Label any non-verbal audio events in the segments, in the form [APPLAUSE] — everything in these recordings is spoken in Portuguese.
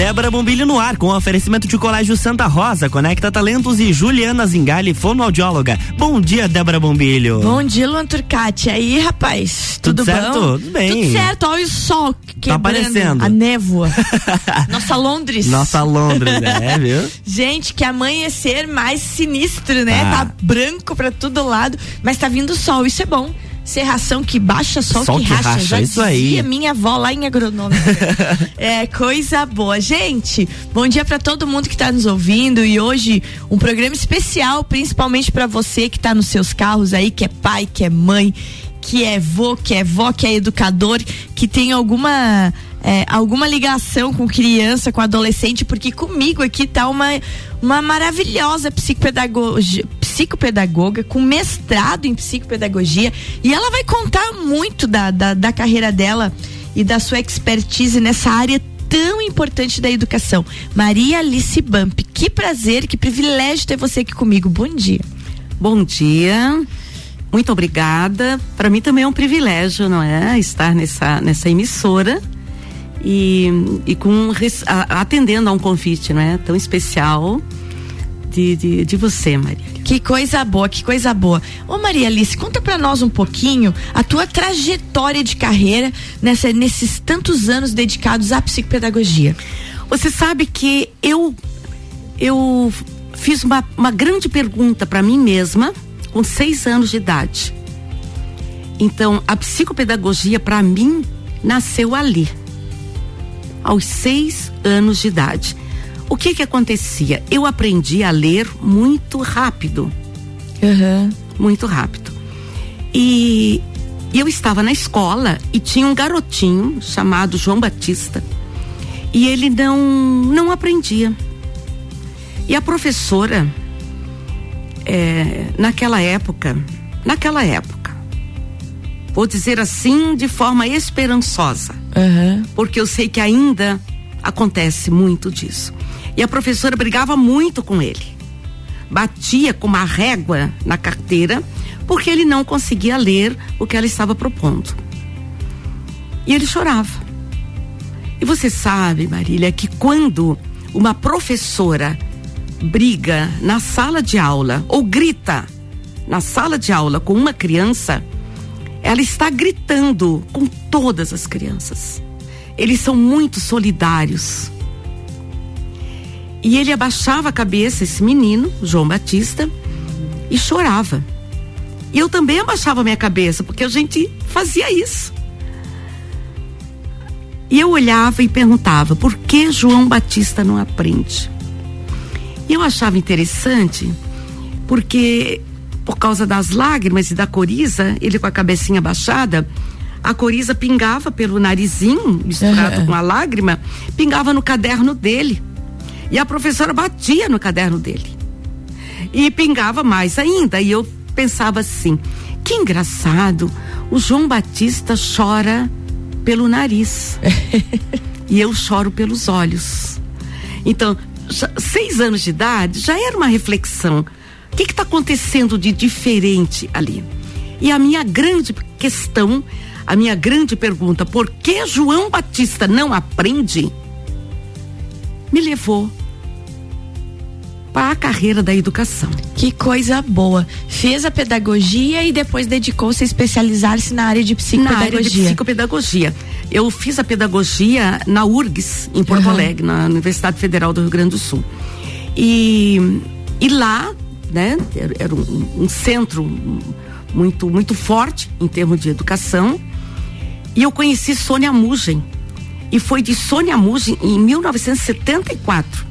Débora Bombilho no ar, com oferecimento de Colégio Santa Rosa, Conecta Talentos e Juliana Zingali, fonoaudióloga. Bom dia, Débora Bombilho. Bom dia, Luan Turcati. Aí, rapaz? Tudo, tudo certo? bom? Tudo bem. Tudo certo. Olha o sol quebrando. Tá aparecendo. A névoa. [LAUGHS] Nossa Londres. Nossa Londres, [LAUGHS] é, viu? Gente, que amanhecer mais sinistro, né? Ah. Tá branco pra todo lado, mas tá vindo sol, isso é bom. Serração que baixa, sol, Sol que, que racha. racha, Já isso aí. dizia minha avó lá em agronômica. [LAUGHS] é coisa boa. Gente, bom dia pra todo mundo que tá nos ouvindo e hoje um programa especial, principalmente pra você que tá nos seus carros aí, que é pai, que é mãe, que é vô, que é vó, que é educador, que tem alguma é, alguma ligação com criança, com adolescente, porque comigo aqui tá uma, uma maravilhosa psicopedagogia, psicopedagoga com mestrado em psicopedagogia e ela vai contar muito da, da, da carreira dela e da sua expertise nessa área tão importante da educação. Maria Alice Bump, que prazer, que privilégio ter você aqui comigo. Bom dia. Bom dia. Muito obrigada. Para mim também é um privilégio, não é? Estar nessa, nessa emissora e, e com atendendo a um convite, não é? Tão especial de, de, de você, Maria. Que coisa boa, que coisa boa. Ô Maria Alice, conta pra nós um pouquinho a tua trajetória de carreira nessa, nesses tantos anos dedicados à psicopedagogia. Você sabe que eu eu fiz uma, uma grande pergunta para mim mesma com seis anos de idade. Então, a psicopedagogia para mim nasceu ali, aos seis anos de idade. O que que acontecia? Eu aprendi a ler muito rápido, Uhum. muito rápido. E eu estava na escola e tinha um garotinho chamado João Batista e ele não não aprendia. E a professora, é, naquela época, naquela época, vou dizer assim de forma esperançosa, Uhum. porque eu sei que ainda acontece muito disso. E a professora brigava muito com ele. Batia com uma régua na carteira, porque ele não conseguia ler o que ela estava propondo. E ele chorava. E você sabe, Marília, que quando uma professora briga na sala de aula ou grita na sala de aula com uma criança, ela está gritando com todas as crianças. Eles são muito solidários. E ele abaixava a cabeça, esse menino, João Batista, e chorava. E eu também abaixava a minha cabeça, porque a gente fazia isso. E eu olhava e perguntava: por que João Batista não aprende? E eu achava interessante, porque por causa das lágrimas e da coriza, ele com a cabecinha baixada, a coriza pingava pelo narizinho, misturado Uhum. com a lágrima, pingava no caderno dele. E a professora batia no caderno dele. E pingava mais ainda. E eu pensava assim: que engraçado, o João Batista chora pelo nariz. [LAUGHS] e eu choro pelos olhos. Então, já- seis anos de idade já era uma reflexão. O que está acontecendo de diferente ali? E a minha grande questão, a minha grande pergunta, por que João Batista não aprende? Me levou para a carreira da educação. Que coisa boa. Fez a pedagogia e depois dedicou-se a especializar-se na área de Na área de psicopedagogia. psicopedagogia. Eu fiz a pedagogia na URGS, em Porto Aham. Alegre, na Universidade Federal do Rio Grande do Sul. E, e lá, né, era, um, um centro muito, muito forte em termos de educação. E eu conheci Sônia Mugen. E foi de Sônia Mugen, em 1974,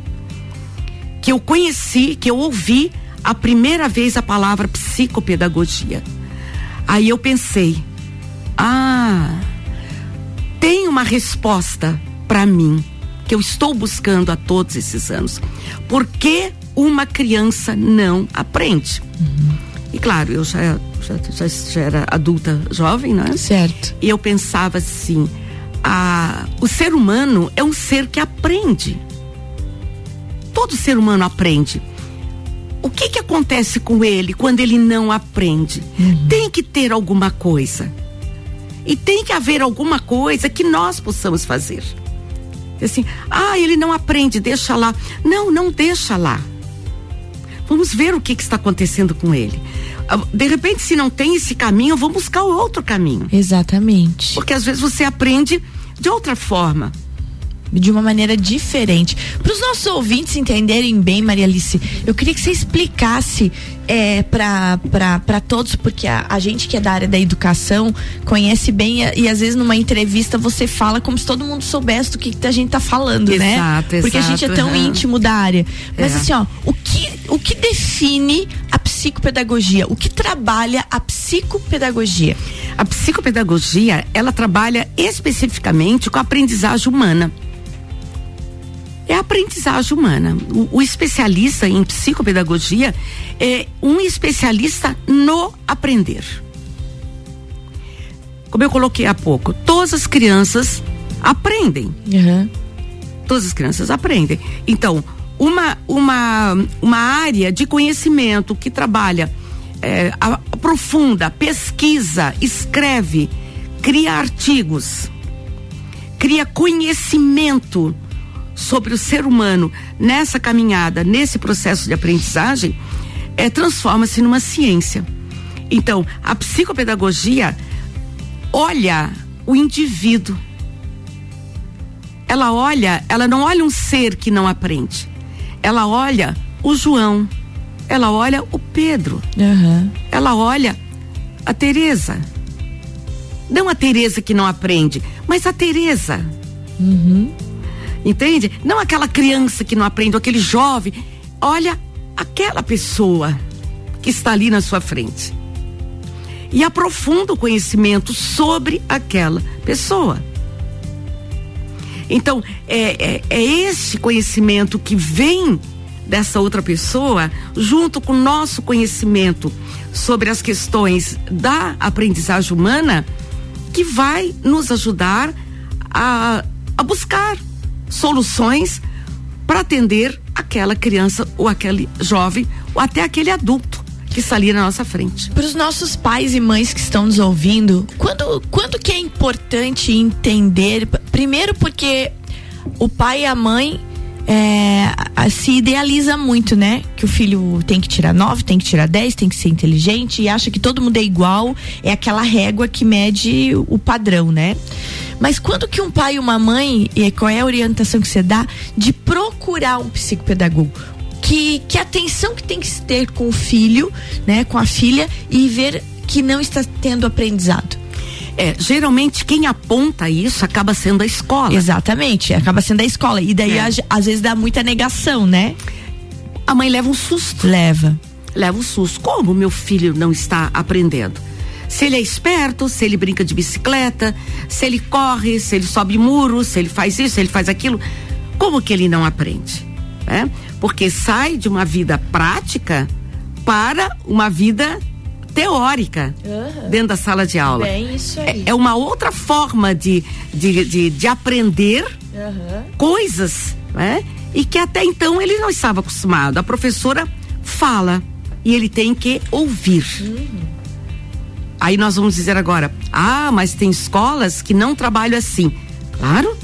que eu conheci, que eu ouvi a primeira vez a palavra psicopedagogia. Aí eu pensei, ah, tem uma resposta para mim que eu estou buscando há todos esses anos. Por que uma criança não aprende? E claro, eu já, já, já, já era adulta jovem, né? Certo. E eu pensava assim: a, o ser humano é um ser que aprende. Todo ser humano aprende. O que que acontece com ele quando ele não aprende? Tem que ter alguma coisa. E tem que haver alguma coisa que nós possamos fazer. Assim, ah, ele não aprende, deixa lá. Não, não deixa lá. Vamos ver o que, que está acontecendo com ele. Ah, de repente, se não tem esse caminho, vamos buscar o outro caminho. Exatamente. Porque às vezes você aprende de outra forma de uma maneira diferente. Para os nossos ouvintes entenderem bem, Maria Alice, eu queria que você explicasse é, para todos, porque a, a, gente que é da área da educação conhece bem e, às vezes numa entrevista você fala como se todo mundo soubesse do que, que a gente está falando, exato, né? Exato, porque a gente é tão íntimo da área. Mas é. assim, ó, o que, o que define a psicopedagogia? O que trabalha a psicopedagogia? A psicopedagogia, ela trabalha especificamente com a aprendizagem humana é a aprendizagem humana. O, o, especialista em psicopedagogia é um especialista no aprender. Como eu coloquei há pouco, todas as crianças aprendem. Uhum. Todas as crianças aprendem. Então, uma, uma, uma área de conhecimento que trabalha, é, aprofunda, pesquisa, escreve, cria artigos, cria conhecimento sobre o ser humano nessa caminhada, nesse processo de aprendizagem, é, transforma-se numa ciência. Então, a psicopedagogia olha o indivíduo. Ela olha, ela não olha um ser que não aprende. Ela olha o João. Ela olha o Pedro. Uhum. Ela olha a Teresa. Não a Teresa que não aprende, mas a Teresa. Uhum. Entende? Não aquela criança que não aprende, aquele jovem. Olha aquela pessoa que está ali na sua frente. E aprofunda o conhecimento sobre aquela pessoa. Então, é, é, é esse conhecimento que vem dessa outra pessoa, junto com o nosso conhecimento sobre as questões da aprendizagem humana, que vai nos ajudar a, a buscar soluções para atender aquela criança ou aquele jovem ou até aquele adulto que ali na nossa frente. Para os nossos pais e mães que estão nos ouvindo, quando, quando que é importante entender? Primeiro porque o pai e a mãe é, se idealiza muito, né? Que o filho tem que tirar nove, tem que tirar dez, tem que ser inteligente e acha que todo mundo é igual, é aquela régua que mede o padrão, né? Mas quando que um pai e uma mãe, e qual é a orientação que você dá, de procurar um psicopedagogo? Que, que atenção que tem que ter com o filho, né, com a filha, e ver que não está tendo aprendizado. É, geralmente quem aponta isso acaba sendo a escola. Exatamente, acaba sendo a escola. E daí, é. às, às vezes, dá muita negação, né? A mãe leva um susto. Leva. Leva um susto. Como meu filho não está aprendendo? se ele é esperto, se ele brinca de bicicleta, se ele corre, se ele sobe muros, se ele faz isso, se ele faz aquilo, como que ele não aprende? É? Porque sai de uma vida prática para uma vida teórica uhum. dentro da sala de aula. Bem, isso aí. É, é uma outra forma de, de, de, de aprender uhum. coisas, né? E que até então ele não estava acostumado. A professora fala e ele tem que ouvir. Uhum. Aí nós vamos dizer agora: ah, mas tem escolas que não trabalham assim. Claro,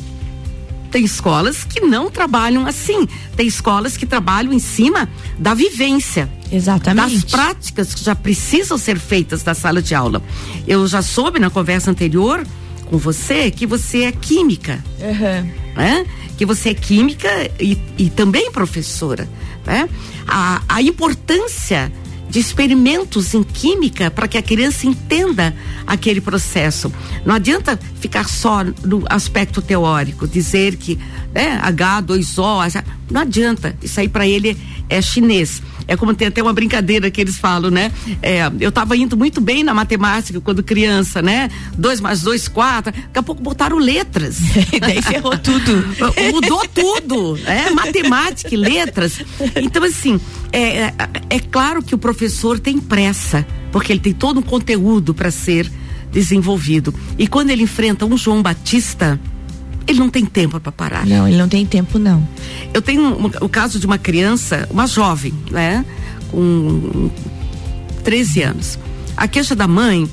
tem escolas que não trabalham assim. Tem escolas que trabalham em cima da vivência. Exatamente. Das práticas que já precisam ser feitas na sala de aula. Eu já soube na conversa anterior com você que você é química. Uhum. Né? Que você é química e, e também professora. Né? A, a importância de experimentos em química para que a criança entenda aquele processo. Não adianta ficar só no aspecto teórico, dizer que né, H2O, não adianta. Isso aí para ele é chinês. É como tem até uma brincadeira que eles falam, né? É, eu estava indo muito bem na matemática quando criança, né? Dois mais dois, quatro. Daqui a pouco botaram letras. e [LAUGHS] daí ferrou tudo. [LAUGHS] Mudou tudo, é matemática e letras. Então, assim, é, é, é claro que o professor tem pressa, porque ele tem todo um conteúdo para ser desenvolvido. E quando ele enfrenta um João Batista, ele não tem tempo para parar. Não, ele não tem tempo, não. Eu tenho um, o caso de uma criança, uma jovem, né? Com 13 anos. A queixa da mãe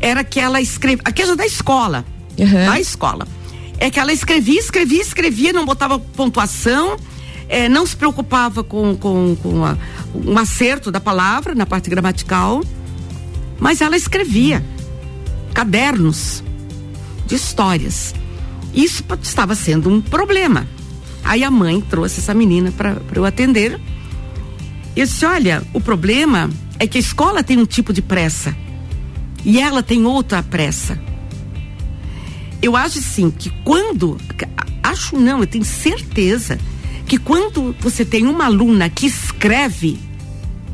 era que ela escreve. A queixa da escola. Uhum. Da escola. é que ela escrevia, escrevia, escrevia, não botava pontuação, é, não se preocupava com, com, com a, um acerto da palavra na parte gramatical, mas ela escrevia cadernos de histórias. Isso estava sendo um problema. Aí a mãe trouxe essa menina para eu atender. Eu disse: Olha, o problema é que a escola tem um tipo de pressa e ela tem outra pressa. Eu acho assim que quando. Acho não, eu tenho certeza que quando você tem uma aluna que escreve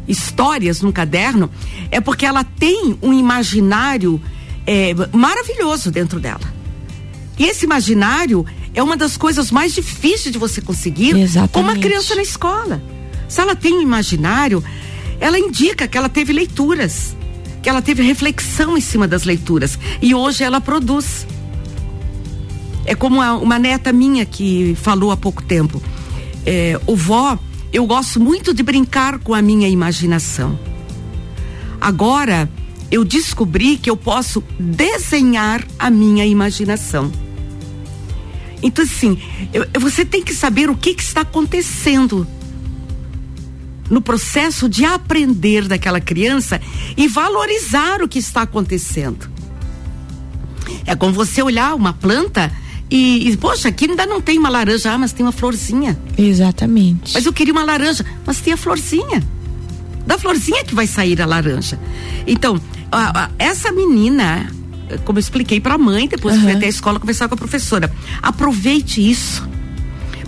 histórias num caderno, é porque ela tem um imaginário é, maravilhoso dentro dela. E esse imaginário é uma das coisas mais difíceis de você conseguir Exatamente. com uma criança na escola. Se ela tem um imaginário, ela indica que ela teve leituras, que ela teve reflexão em cima das leituras. E hoje ela produz. É como uma, uma neta minha que falou há pouco tempo. É, o vó, eu gosto muito de brincar com a minha imaginação. Agora, eu descobri que eu posso desenhar a minha imaginação. Então, assim, eu, você tem que saber o que, que está acontecendo no processo de aprender daquela criança e valorizar o que está acontecendo. É como você olhar uma planta e, e, poxa, aqui ainda não tem uma laranja, ah, mas tem uma florzinha. Exatamente. Mas eu queria uma laranja, mas tem a florzinha. Da florzinha que vai sair a laranja. Então, a, a, essa menina, como eu expliquei para a mãe, depois uhum. fui até a escola conversar com a professora. Aproveite isso.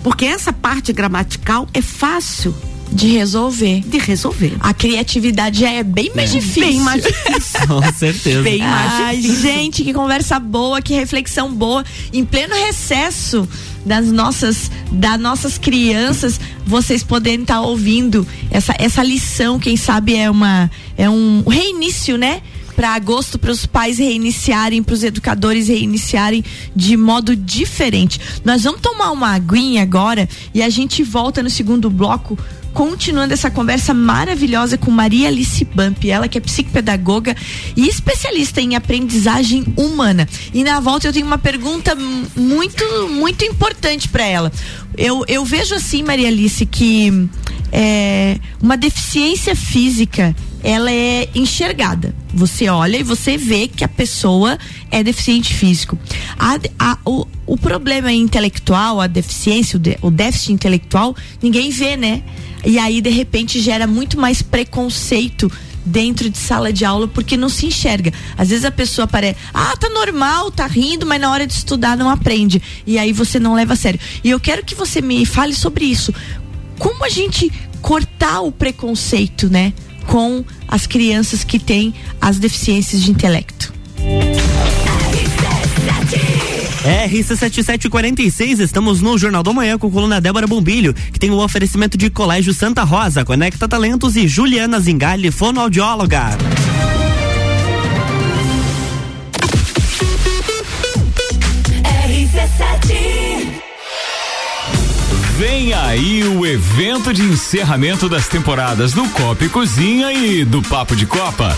Porque essa parte gramatical é fácil de resolver. De resolver. A criatividade já é bem mais é. difícil. Bem mais [LAUGHS] difícil. Com certeza. Bem mais Ai, difícil. Gente, que conversa boa, que reflexão boa. Em pleno recesso das nossas das nossas crianças, vocês poderem estar tá ouvindo essa essa lição, quem sabe é uma é um reinício, né? Para agosto para os pais reiniciarem, para os educadores reiniciarem de modo diferente. Nós vamos tomar uma aguinha agora e a gente volta no segundo bloco continuando essa conversa maravilhosa com Maria Alice Bump, ela que é psicopedagoga e especialista em aprendizagem humana. E na volta eu tenho uma pergunta muito, muito importante para ela. Eu, eu vejo assim, Maria Alice, que é, uma deficiência física ela é enxergada. Você olha e você vê que a pessoa é deficiente físico. A, a, o, o problema intelectual, a deficiência, o, de, o déficit intelectual, ninguém vê, né? E aí, de repente, gera muito mais preconceito dentro de sala de aula porque não se enxerga. Às vezes a pessoa parece, ah, tá normal, tá rindo, mas na hora de estudar não aprende. E aí você não leva a sério. E eu quero que você me fale sobre isso. Como a gente cortar o preconceito, né, com as crianças que têm as deficiências de intelecto? RC7746, estamos no Jornal da Manhã com a coluna Débora Bombilho, que tem o oferecimento de Colégio Santa Rosa, Conecta Talentos e Juliana Zingali, fonoaudióloga. Vem aí o evento de encerramento das temporadas do Copa e Cozinha e do Papo de Copa.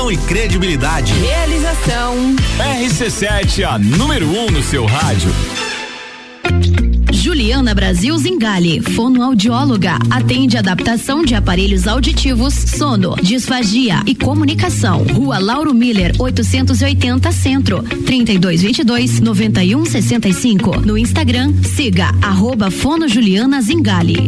e credibilidade. Realização. RC7, a número 1 um no seu rádio. Juliana Brasil Zingali, fonoaudióloga, atende adaptação de aparelhos auditivos, sono, disfagia e comunicação. Rua Lauro Miller, 880 Centro, 3222 9165. No Instagram, siga arroba Fono Juliana Zingali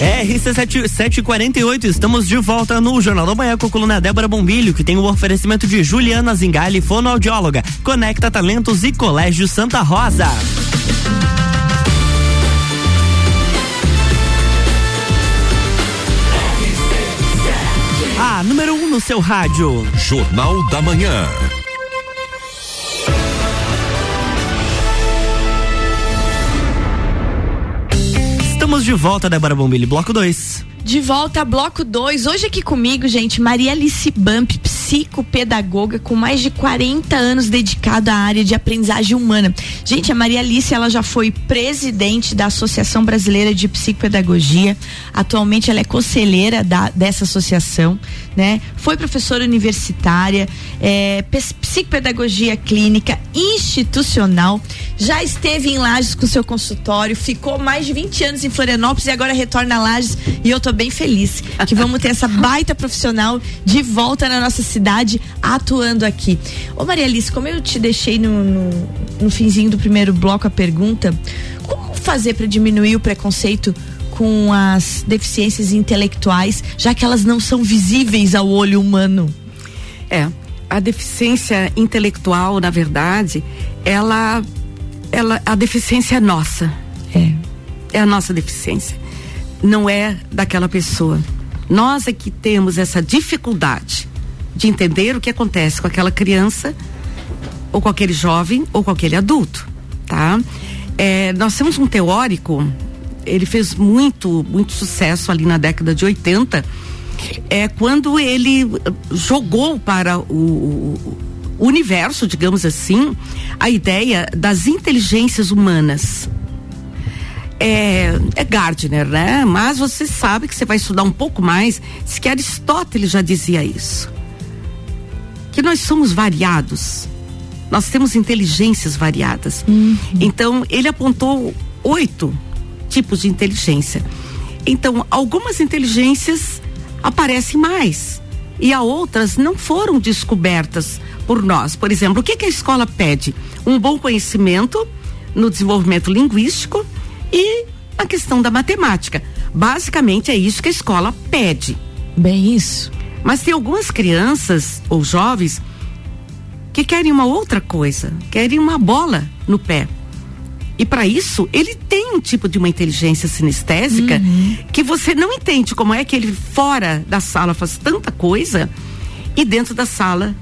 RC7748, estamos de volta no Jornal da Manhã com a coluna Débora Bombilho, que tem o oferecimento de Juliana Zingali, fonoaudióloga, Conecta Talentos e Colégio Santa Rosa. A número 1 um no seu rádio. Jornal da Manhã. De volta, Débora Bombilho, bloco 2. De volta bloco 2. Hoje aqui comigo, gente, Maria Alice Bump, psicopedagoga com mais de 40 anos dedicada à área de aprendizagem humana. Gente, a Maria Alice, ela já foi presidente da Associação Brasileira de Psicopedagogia. Atualmente ela é conselheira da, dessa associação, né? Foi professora universitária, é, psicopedagogia clínica institucional. Já esteve em Lages com seu consultório, ficou mais de 20 anos em Florianópolis e agora retorna a Lages e eu tô bem feliz que vamos ter essa [LAUGHS] baita profissional de volta na nossa cidade atuando aqui. Ô Maria Alice, como eu te deixei no, no, no finzinho do primeiro bloco a pergunta, como fazer para diminuir o preconceito com as deficiências intelectuais, já que elas não são visíveis ao olho humano? É, a deficiência intelectual, na verdade, ela, ela, a deficiência é nossa. É. É a nossa deficiência não é daquela pessoa. Nós é que temos essa dificuldade de entender o que acontece com aquela criança, ou com aquele jovem, ou com aquele adulto, tá? É, nós temos um teórico, ele fez muito, muito sucesso ali na década de 80, é quando ele jogou para o, o, universo, digamos assim, a ideia das inteligências humanas é, é Gardner, né? Mas você sabe que você vai estudar um pouco mais, se que Aristóteles já dizia isso. Que nós somos variados. Nós temos inteligências variadas. Uhum. Então, ele apontou oito tipos de inteligência. Então, algumas inteligências aparecem mais e a outras não foram descobertas por nós. Por exemplo, o que, que a escola pede? Um bom conhecimento no desenvolvimento linguístico e a questão da matemática. Basicamente é isso que a escola pede. Bem isso. Mas tem algumas crianças ou jovens que querem uma outra coisa, querem uma bola no pé. E para isso, ele tem um tipo de uma inteligência sinestésica uhum. que você não entende como é que ele fora da sala faz tanta coisa e dentro da sala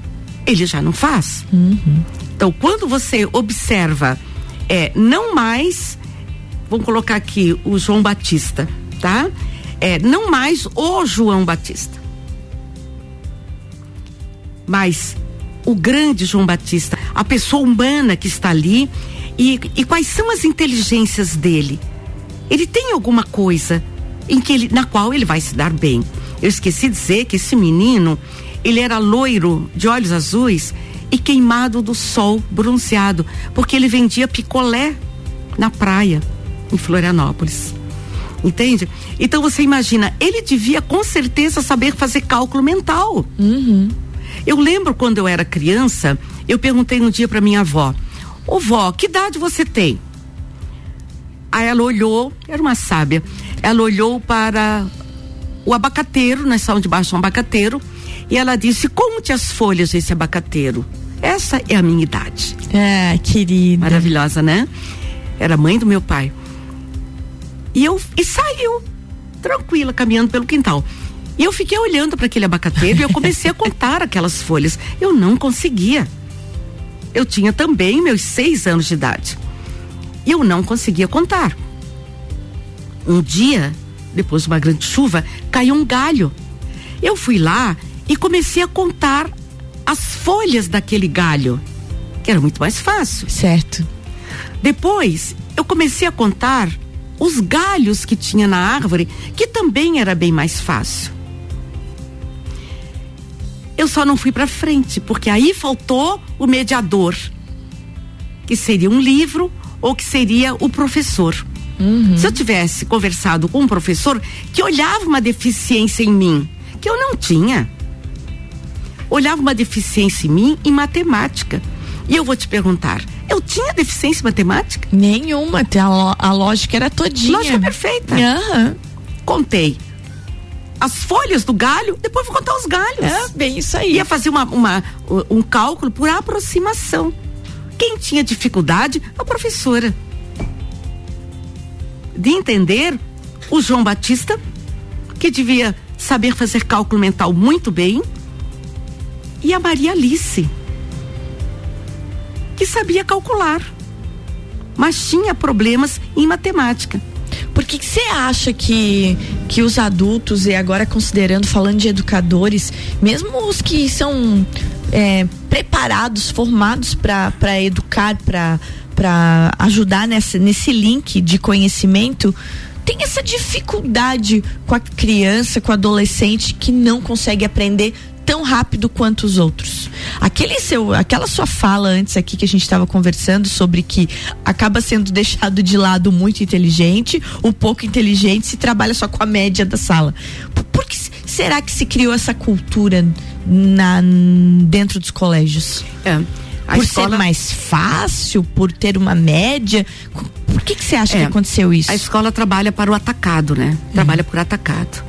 ele já não faz. Uhum. Então, quando você observa é não mais vamos colocar aqui o João Batista, tá? É, não mais o João Batista, mas o grande João Batista, a pessoa humana que está ali e, e quais são as inteligências dele. Ele tem alguma coisa em que ele, na qual ele vai se dar bem. Eu esqueci de dizer que esse menino, ele era loiro, de olhos azuis e queimado do sol, bronzeado, porque ele vendia picolé na praia em Florianópolis. Entende? Então você imagina, ele devia com certeza saber fazer cálculo mental. Uhum. Eu lembro quando eu era criança, eu perguntei um dia para minha avó: Ô vó, que idade você tem? Aí ela olhou, era uma sábia, ela olhou para o abacateiro, nós estávamos debaixo de um abacateiro, e ela disse: Conte as folhas desse abacateiro. Essa é a minha idade. É, querida. Maravilhosa, né? Era mãe do meu pai. E eu e saiu tranquila caminhando pelo quintal. E eu fiquei olhando para aquele abacateiro e eu comecei a [LAUGHS] contar aquelas folhas. Eu não conseguia. Eu tinha também meus seis anos de idade. E eu não conseguia contar. Um dia, depois de uma grande chuva, caiu um galho. Eu fui lá e comecei a contar as folhas daquele galho, que era muito mais fácil. Certo. Depois, eu comecei a contar os galhos que tinha na árvore, que também era bem mais fácil. Eu só não fui para frente, porque aí faltou o mediador, que seria um livro ou que seria o professor. Uhum. Se eu tivesse conversado com um professor que olhava uma deficiência em mim, que eu não tinha, olhava uma deficiência em mim em matemática. E eu vou te perguntar, eu tinha deficiência em matemática? Nenhuma, a, a lógica era todinha. Lógica perfeita. Aham. Contei as folhas do galho, depois vou contar os galhos. É, bem isso aí. Ia fazer uma, uma- um cálculo por aproximação. Quem tinha dificuldade? A professora. De entender o João Batista, que devia saber fazer cálculo mental muito bem, e a Maria Alice, que sabia calcular, mas tinha problemas em matemática. Que que você acha que, que os adultos, e agora considerando, falando de educadores, mesmo os que são é, preparados, formados para educar, para ajudar nessa, nesse link de conhecimento, tem essa dificuldade com a criança, com o adolescente que não consegue aprender tão rápido quanto os outros. Aquele seu, aquela sua fala antes aqui que a gente estava conversando sobre que acaba sendo deixado de lado muito inteligente, o pouco inteligente se trabalha só com a média da sala. Por, que será que se criou essa cultura na dentro dos colégios? É. Por escola- ser mais fácil, por ter uma média? Por que que você acha É. que aconteceu isso? A escola trabalha para o atacado, né? Trabalha por atacado.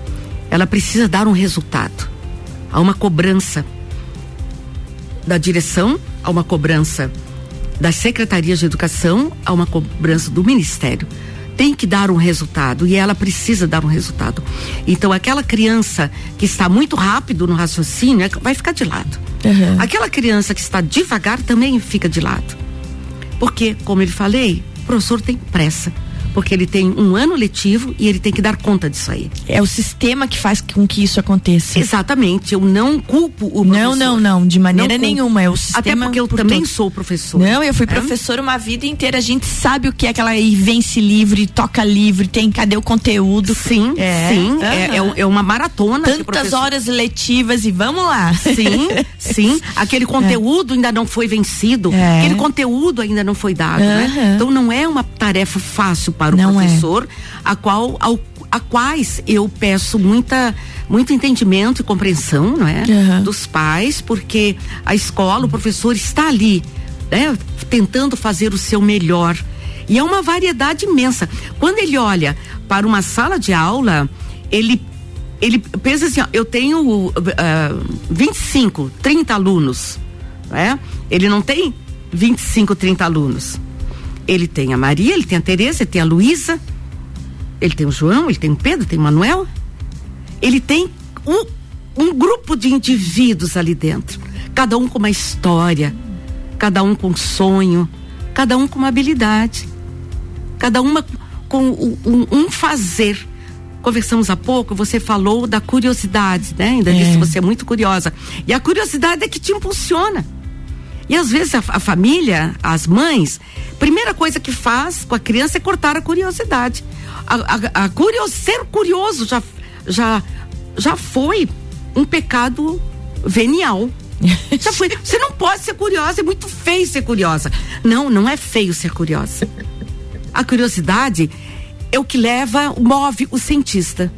Ela precisa dar um resultado. Há uma cobrança da direção, há uma cobrança das secretarias de educação, há uma cobrança do ministério. Tem que dar um resultado e ela precisa dar um resultado. Então, aquela criança que está muito rápido no raciocínio é- vai ficar de lado. Uhum. Aquela criança que está devagar também fica de lado. Porque, como eu falei, o professor tem pressa. Porque ele tem um ano letivo e ele tem que dar conta disso aí. É o sistema que faz com que isso aconteça. Exatamente. Eu não culpo o Não, professor. não, não, de maneira Não nenhuma. É o sistema. Até porque eu por também todo. sou professor. Não, eu fui É? professora uma vida inteira. A gente sabe o que é aquela aí vence livre, toca livre, tem cadê o conteúdo? Sim, É, sim. É, aham. é, é uma maratona. Tantas professor. horas letivas e vamos lá. Sim, [LAUGHS] sim. Aquele conteúdo ainda não foi vencido. É. Aquele conteúdo ainda não foi dado, né? Aham. Então não é uma tarefa fácil para o Não é. professor, a qual ao, a quais eu peço muita muito entendimento e compreensão, não é? Aham. Dos pais, porque a escola, o professor está ali, né? Tentando fazer o seu melhor. E é uma variedade imensa. Quando ele olha para uma sala de aula, ele ele pensa assim, ó, eu tenho ah, 25, 30 alunos, né? Ele não tem 25, 30 alunos. Ele tem a Maria, ele tem a Tereza, ele tem a Luísa, ele tem o João, ele tem o Pedro, tem o Manuel. Ele tem um, um grupo de indivíduos ali dentro, cada um com uma história, cada um com um sonho, cada um com uma habilidade, cada uma com um, um- fazer. Conversamos há pouco, você falou da curiosidade, né? Ainda É. disse que você é muito curiosa. E a curiosidade é que te impulsiona. E às vezes a, a família, as mães, primeira coisa que faz com a criança é cortar a curiosidade. A, a, a curio- ser curioso já, já, já foi um pecado venial. [LAUGHS] Já foi. Você não pode ser curiosa, é muito feio ser curiosa. Não, não é feio ser curiosa. A curiosidade é o que leva, move o cientista.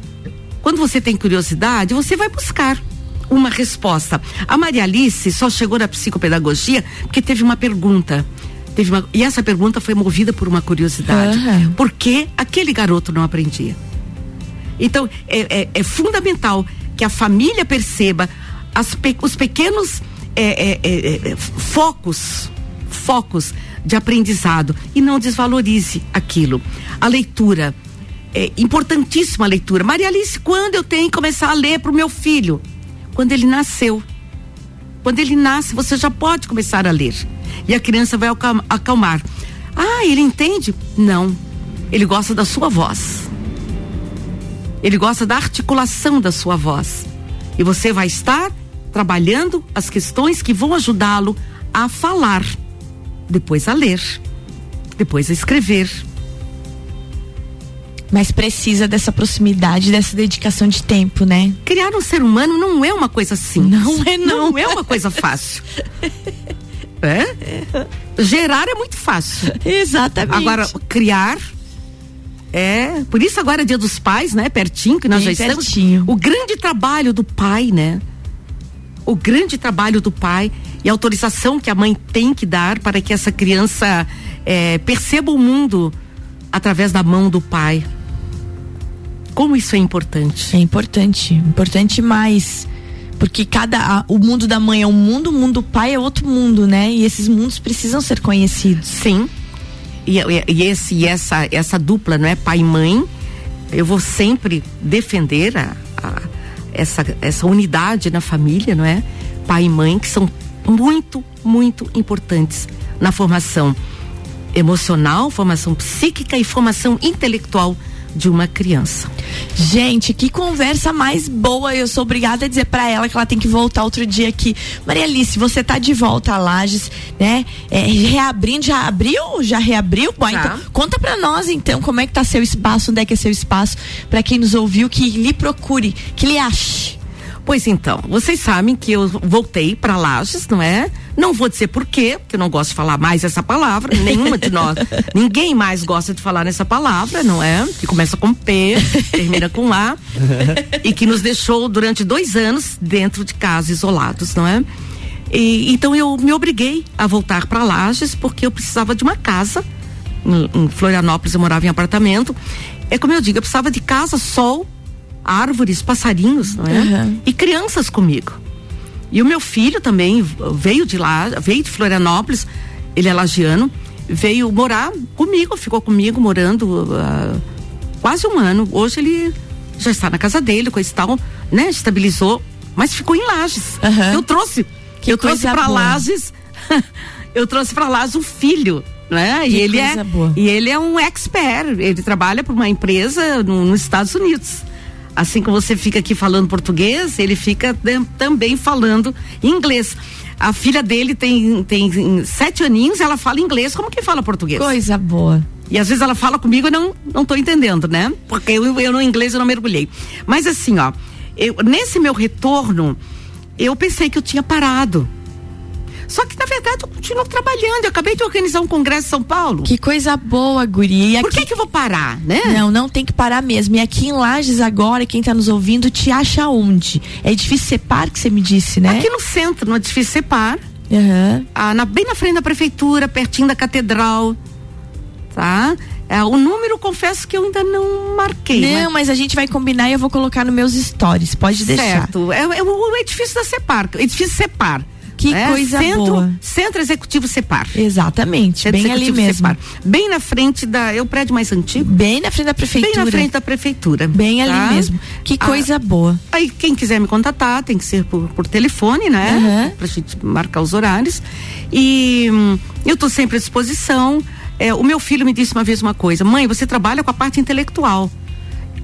Quando você tem curiosidade, você vai buscar uma resposta. A Maria Alice só chegou na psicopedagogia porque teve uma pergunta. Teve uma, e essa pergunta foi movida por uma curiosidade. Aham. Por que aquele garoto não aprendia? Então, é, é- é fundamental que a família perceba as os pequenos é, é, é, é, focos, focos de aprendizado e não desvalorize aquilo. A leitura, é importantíssima a leitura. Maria Alice, quando eu tenho que começar a ler para o meu filho? Quando ele nasceu. Quando ele nasce, você já pode começar a ler. E a criança vai acalm- acalmar. Ah, ele entende? Não. Ele gosta da sua voz. Ele gosta da articulação da sua voz. E você vai estar trabalhando as questões que vão ajudá-lo a falar, depois a ler. depois a escrever. Mas precisa dessa proximidade, dessa dedicação de tempo, né? Criar um ser humano não é uma coisa simples. Não é, não. Não é uma coisa fácil. [LAUGHS] é? Gerar é muito fácil. Exatamente. Agora, criar é. Por isso agora é dia dos pais, né? Pertinho, que nós Bem já estamos. pertinho. O grande trabalho do pai, né? O grande trabalho do pai e a autorização que a mãe tem que dar para que essa criança é, perceba o mundo através da mão do pai. Como isso é importante. É importante, importante mais. Porque cada. o mundo da mãe é um mundo, o mundo do pai é outro mundo, né? E esses mundos precisam ser conhecidos. Sim. E, e- e esse, e essa, essa dupla, não é? Pai e mãe, eu vou sempre defender a, a- essa, essa unidade na família, não é? Pai e mãe, que são muito, muito importantes na formação emocional, formação psíquica e formação intelectual de uma criança. Gente, que conversa mais boa. Eu sou obrigada a dizer pra ela que ela tem que voltar outro dia aqui. Maria Alice, você tá de volta a Lages, né? É, reabrindo, já abriu? Já reabriu? Bom, então, conta pra nós então como é que tá seu espaço, onde é que é seu espaço, pra quem nos ouviu, que lhe procure, que lhe ache. Pois então, vocês sabem que eu voltei para Lages, não é? Não vou dizer por quê, porque eu não gosto de falar mais essa palavra, nenhuma de nós, [LAUGHS] ninguém mais gosta de falar nessa palavra, não é? Que começa com P, termina com A, [LAUGHS] e que nos deixou durante dois anos dentro de casa, isolados, não é? E, então eu me obriguei a voltar para Lages porque eu precisava de uma casa. Em, em Florianópolis eu morava em apartamento. É como eu digo, eu precisava de casa, sol, árvores, passarinhos, não é? Uhum. E crianças comigo. E o meu filho também veio de lá, veio de Florianópolis, ele é lagiano, veio morar comigo, ficou comigo morando ah, quase um ano. Hoje ele já está na casa dele, coisa e tal, né? Estabilizou, mas ficou em Lages. Aham. Eu trouxe, Que eu trouxe para. Lages, [LAUGHS] eu trouxe para Lages um filho, né? Que e ele é boa. e ele é um expert, ele trabalha para uma empresa no- nos Estados Unidos. Assim que você fica aqui falando português, ele fica tam- também falando inglês. A filha dele tem, tem sete aninhos, ela fala inglês como que fala português. Coisa boa. E às vezes ela fala comigo e não não tô entendendo, né? Porque eu, eu no inglês eu não mergulhei. Mas assim, ó, eu, nesse meu retorno, eu pensei que eu tinha parado. Só que na verdade eu continuo trabalhando. Eu acabei de organizar um congresso em São Paulo. Que coisa boa, guria. Por aqui- que que eu vou parar, né? Não, não tem que parar mesmo. E aqui em Lages agora, quem tá nos ouvindo, te acha onde? É difícil ser par que você me disse, né? Aqui no centro, no edifício Separ, Aham. ah, na- bem na frente da prefeitura, pertinho da catedral, tá? É, o número, confesso que eu ainda não marquei. né? Não, mas a gente vai combinar e eu vou colocar nos meus stories. Pode deixar. Certo. É, é o, o edifício da Separ, edifício Separ. Que né? coisa Centro, boa. Centro Executivo Separ. Exatamente, Centro bem ali Executivo mesmo. Separ. Bem na frente da. É o prédio mais antigo? Bem na frente da prefeitura. Bem na frente da prefeitura. Bem ali tá? mesmo. Que Ah, coisa boa. Aí quem quiser me contatar tem que ser por, por telefone, né? Aham. Pra gente marcar os horários. E hum, eu tô sempre à disposição. É, o meu filho me disse uma vez uma coisa: mãe, você trabalha com a parte intelectual.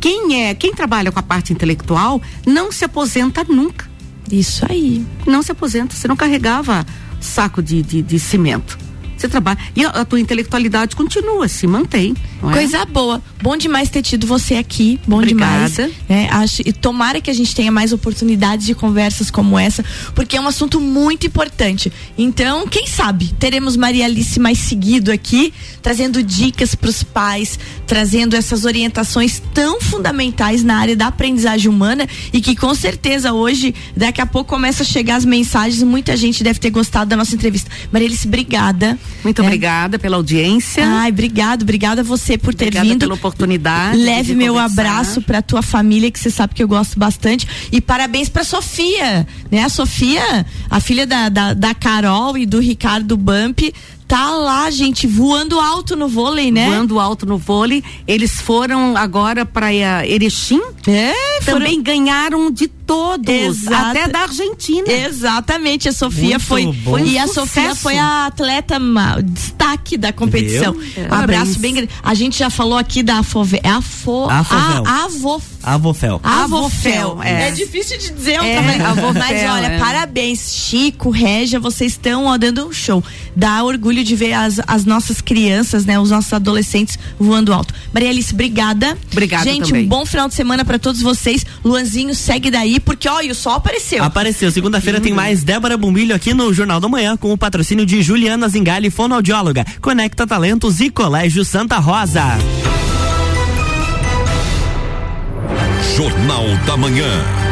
Quem é, quem trabalha com a parte intelectual não se aposenta nunca. Isso aí. Não se aposenta. Você não carregava saco de, de, de cimento. Você trabalha. E a, a tua intelectualidade continua, se mantém. É? Coisa boa. Bom demais ter tido você aqui. Bom Obrigada. demais. né? Acho, e tomara que a gente tenha mais oportunidades de conversas como essa, porque é um assunto muito importante. Então, quem sabe, teremos Maria Alice mais seguido aqui, trazendo dicas para os pais, trazendo essas orientações tão fundamentais na área da aprendizagem humana e que com certeza hoje, daqui a pouco começa a chegar as mensagens, muita gente deve ter gostado da nossa entrevista. Maria Alice, obrigada. Muito né? obrigada pela audiência. Ai, obrigado, obrigada a você por ter Obrigada vindo. pela oportunidade. Leve meu conversar. abraço pra tua família, que você sabe que eu gosto bastante. E parabéns pra Sofia, né? A Sofia, a filha da, da, da Carol e do Ricardo Bump, tá lá, gente, voando alto no vôlei, né? Voando alto no vôlei. Eles foram agora para Erechim. É, também ganharam de todos, Exato. até da Argentina. Exatamente, a Sofia Muito foi, bom. e a. Sofia foi a atleta destaque da competição. Um abraço bem grande. A gente já falou aqui da Afove, é a Fo, Afovel. a, Avofel. Avofel. é. É. difícil de dizer, É, é, Avofel, mas olha, é. parabéns, Chico, Régia, vocês estão ó, dando um show. Dá orgulho de ver as, as nossas crianças, né, os nossos adolescentes voando alto. Maria Alice, obrigada. Obrigada Gente, também. um bom final de semana pra todos vocês. Luanzinho, segue daí, porque ó, e o sol apareceu. Apareceu. Segunda-feira tem mais Débora Bombilho aqui no Jornal da Manhã com o patrocínio de Juliana Zingali, fonoaudióloga, Conecta Talentos e Colégio Santa Rosa. Jornal da Manhã.